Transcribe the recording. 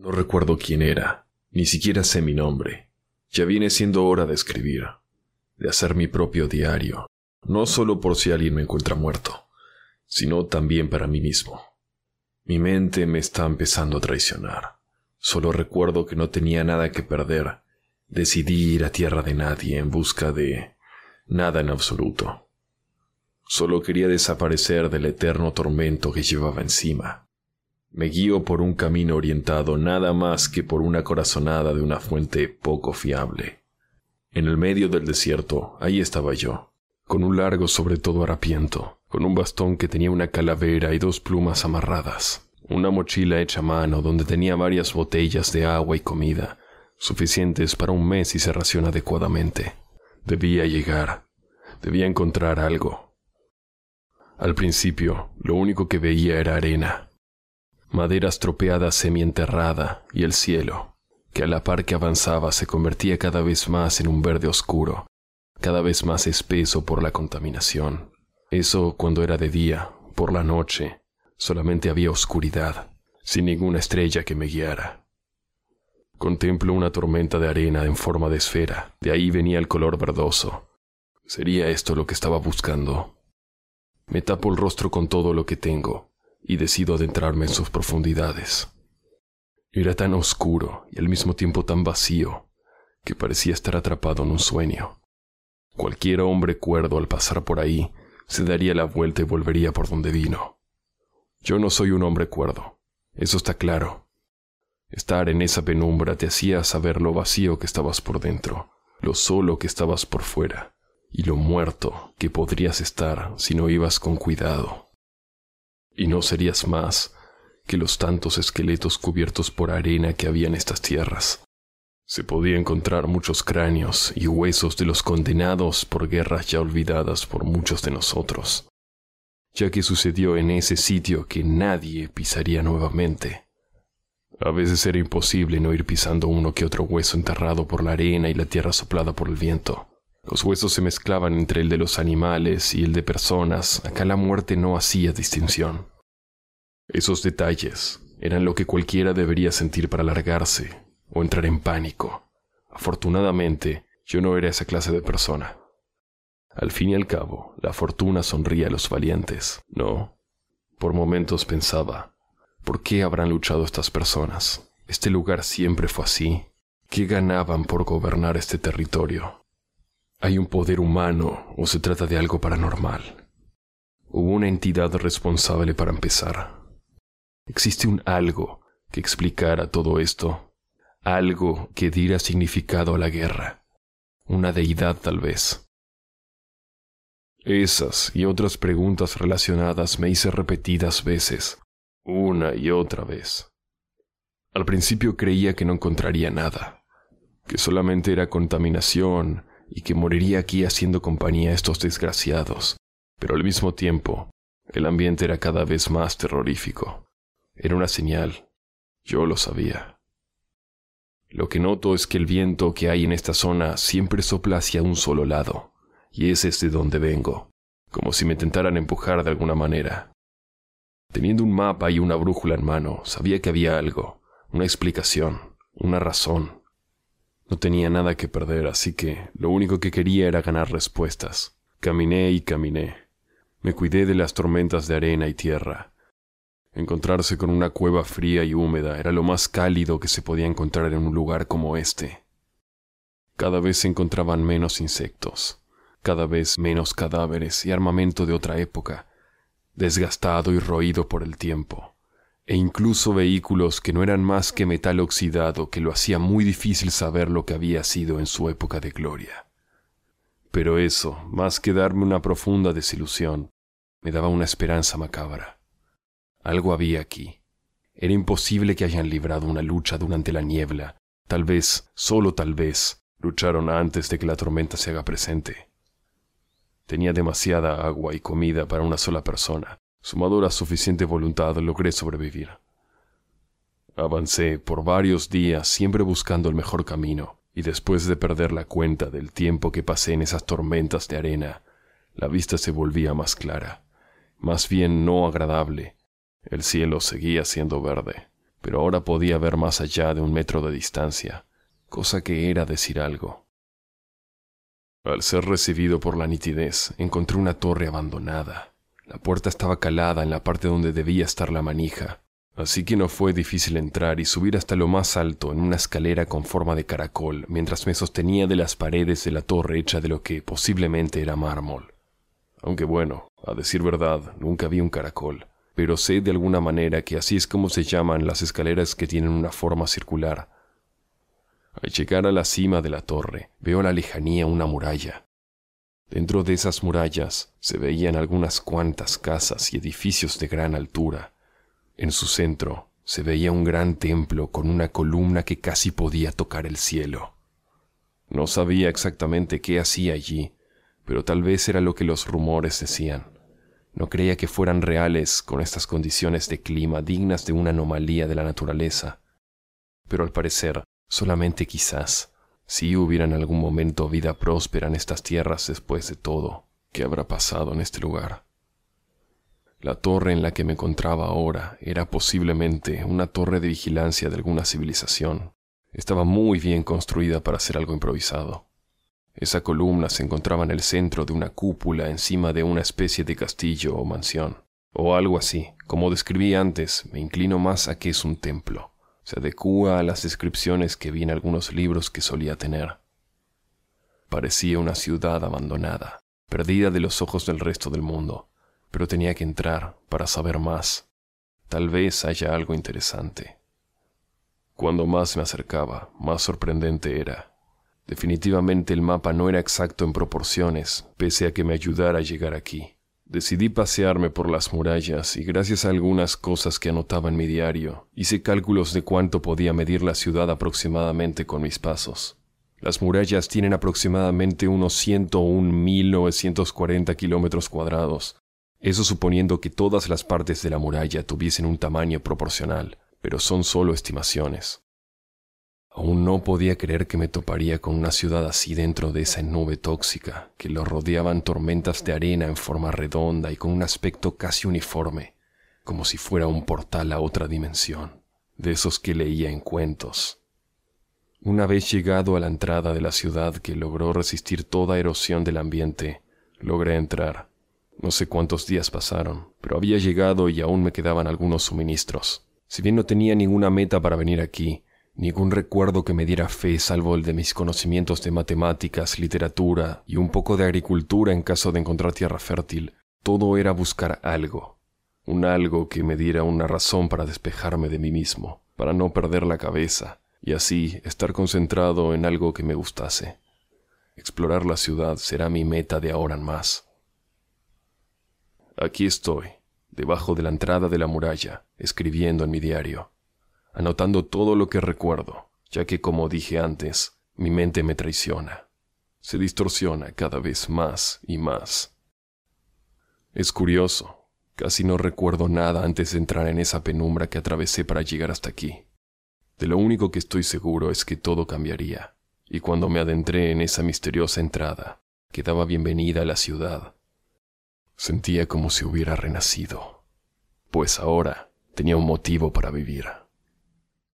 No recuerdo quién era, ni siquiera sé mi nombre. Ya viene siendo hora de escribir, de hacer mi propio diario, no solo por si alguien me encuentra muerto, sino también para mí mismo. Mi mente me está empezando a traicionar. Solo recuerdo que no tenía nada que perder. Decidí ir a tierra de nadie en busca de nada en absoluto. Solo quería desaparecer del eterno tormento que llevaba encima. Me guío por un camino orientado nada más que por una corazonada de una fuente poco fiable. En el medio del desierto, ahí estaba yo, con un largo sobre todo harapiento, con un bastón que tenía una calavera y dos plumas amarradas, una mochila hecha a mano donde tenía varias botellas de agua y comida, suficientes para un mes y se raciona adecuadamente. Debía llegar, debía encontrar algo. Al principio, lo único que veía era arena, madera estropeada semienterrada y el cielo, que a la par que avanzaba se convertía cada vez más en un verde oscuro, cada vez más espeso por la contaminación. Eso cuando era de día, por la noche, solamente había oscuridad, sin ninguna estrella que me guiara. Contemplo una tormenta de arena en forma de esfera, de ahí venía el color verdoso. ¿Sería esto lo que estaba buscando? Me tapo el rostro con todo lo que tengo, y decido adentrarme en sus profundidades. Era tan oscuro y al mismo tiempo tan vacío que parecía estar atrapado en un sueño. Cualquier hombre cuerdo al pasar por ahí se daría la vuelta y volvería por donde vino. Yo no soy un hombre cuerdo, eso está claro. Estar en esa penumbra te hacía saber lo vacío que estabas por dentro, lo solo que estabas por fuera, y lo muerto que podrías estar si no ibas con cuidado y no serías más que los tantos esqueletos cubiertos por arena que había en estas tierras. Se podía encontrar muchos cráneos y huesos de los condenados por guerras ya olvidadas por muchos de nosotros, ya que sucedió en ese sitio que nadie pisaría nuevamente. A veces era imposible no ir pisando uno que otro hueso enterrado por la arena y la tierra soplada por el viento. Los huesos se mezclaban entre el de los animales y el de personas. Acá la muerte no hacía distinción. Esos detalles eran lo que cualquiera debería sentir para largarse o entrar en pánico. Afortunadamente, yo no era esa clase de persona. Al fin y al cabo, la fortuna sonríe a los valientes, ¿no? Por momentos pensaba, ¿por qué habrán luchado estas personas? Este lugar siempre fue así. ¿Qué ganaban por gobernar este territorio? ¿Hay un poder humano o se trata de algo paranormal? Hubo una entidad responsable para empezar, Existe un algo que explicara todo esto, algo que diera significado a la guerra, una deidad tal vez. Esas y otras preguntas relacionadas me hice repetidas veces, una y otra vez. Al principio creía que no encontraría nada, que solamente era contaminación y que moriría aquí haciendo compañía a estos desgraciados, pero al mismo tiempo el ambiente era cada vez más terrorífico. Era una señal. Yo lo sabía. Lo que noto es que el viento que hay en esta zona siempre sopla hacia un solo lado, y ese es de donde vengo, como si me intentaran empujar de alguna manera. Teniendo un mapa y una brújula en mano, sabía que había algo, una explicación, una razón. No tenía nada que perder, así que lo único que quería era ganar respuestas. Caminé y caminé. Me cuidé de las tormentas de arena y tierra, Encontrarse con una cueva fría y húmeda era lo más cálido que se podía encontrar en un lugar como este. Cada vez se encontraban menos insectos, cada vez menos cadáveres y armamento de otra época, desgastado y roído por el tiempo, e incluso vehículos que no eran más que metal oxidado que lo hacía muy difícil saber lo que había sido en su época de gloria. Pero eso, más que darme una profunda desilusión, me daba una esperanza macabra. Algo había aquí. Era imposible que hayan librado una lucha durante la niebla. Tal vez, solo tal vez, lucharon antes de que la tormenta se haga presente. Tenía demasiada agua y comida para una sola persona. Sumado a suficiente voluntad, logré sobrevivir. Avancé por varios días siempre buscando el mejor camino, y después de perder la cuenta del tiempo que pasé en esas tormentas de arena, la vista se volvía más clara, más bien no agradable, el cielo seguía siendo verde, pero ahora podía ver más allá de un metro de distancia, cosa que era decir algo. Al ser recibido por la nitidez, encontré una torre abandonada. La puerta estaba calada en la parte donde debía estar la manija, así que no fue difícil entrar y subir hasta lo más alto en una escalera con forma de caracol mientras me sostenía de las paredes de la torre hecha de lo que posiblemente era mármol. Aunque bueno, a decir verdad, nunca vi un caracol, pero sé de alguna manera que así es como se llaman las escaleras que tienen una forma circular, al llegar a la cima de la torre, veo a la lejanía una muralla. Dentro de esas murallas se veían algunas cuantas casas y edificios de gran altura. En su centro se veía un gran templo con una columna que casi podía tocar el cielo. No sabía exactamente qué hacía allí, pero tal vez era lo que los rumores decían. No creía que fueran reales con estas condiciones de clima dignas de una anomalía de la naturaleza. Pero al parecer Solamente quizás, si hubiera en algún momento vida próspera en estas tierras después de todo, ¿qué habrá pasado en este lugar? La torre en la que me encontraba ahora era posiblemente una torre de vigilancia de alguna civilización. Estaba muy bien construida para ser algo improvisado. Esa columna se encontraba en el centro de una cúpula encima de una especie de castillo o mansión, o algo así. Como describí antes, me inclino más a que es un templo se adecúa a las descripciones que vi en algunos libros que solía tener. Parecía una ciudad abandonada, perdida de los ojos del resto del mundo, pero tenía que entrar para saber más. Tal vez haya algo interesante. Cuando más me acercaba, más sorprendente era. Definitivamente el mapa no era exacto en proporciones, pese a que me ayudara a llegar aquí. Decidí pasearme por las murallas y gracias a algunas cosas que anotaba en mi diario, hice cálculos de cuánto podía medir la ciudad aproximadamente con mis pasos. Las murallas tienen aproximadamente unos 101.940 kilómetros cuadrados, eso suponiendo que todas las partes de la muralla tuviesen un tamaño proporcional, pero son solo estimaciones. Aún no podía creer que me toparía con una ciudad así dentro de esa nube tóxica, que lo rodeaban tormentas de arena en forma redonda y con un aspecto casi uniforme, como si fuera un portal a otra dimensión, de esos que leía en cuentos. Una vez llegado a la entrada de la ciudad que logró resistir toda erosión del ambiente, logré entrar. No sé cuántos días pasaron, pero había llegado y aún me quedaban algunos suministros. Si bien no tenía ninguna meta para venir aquí, Ningún recuerdo que me diera fe salvo el de mis conocimientos de matemáticas, literatura y un poco de agricultura en caso de encontrar tierra fértil. Todo era buscar algo, un algo que me diera una razón para despejarme de mí mismo, para no perder la cabeza y así estar concentrado en algo que me gustase. Explorar la ciudad será mi meta de ahora en más. Aquí estoy, debajo de la entrada de la muralla, escribiendo en mi diario anotando todo lo que recuerdo, ya que como dije antes, mi mente me traiciona. Se distorsiona cada vez más y más. Es curioso, casi no recuerdo nada antes de entrar en esa penumbra que atravesé para llegar hasta aquí. De lo único que estoy seguro es que todo cambiaría, y cuando me adentré en esa misteriosa entrada, que daba bienvenida a la ciudad, sentía como si hubiera renacido, pues ahora tenía un motivo para vivir.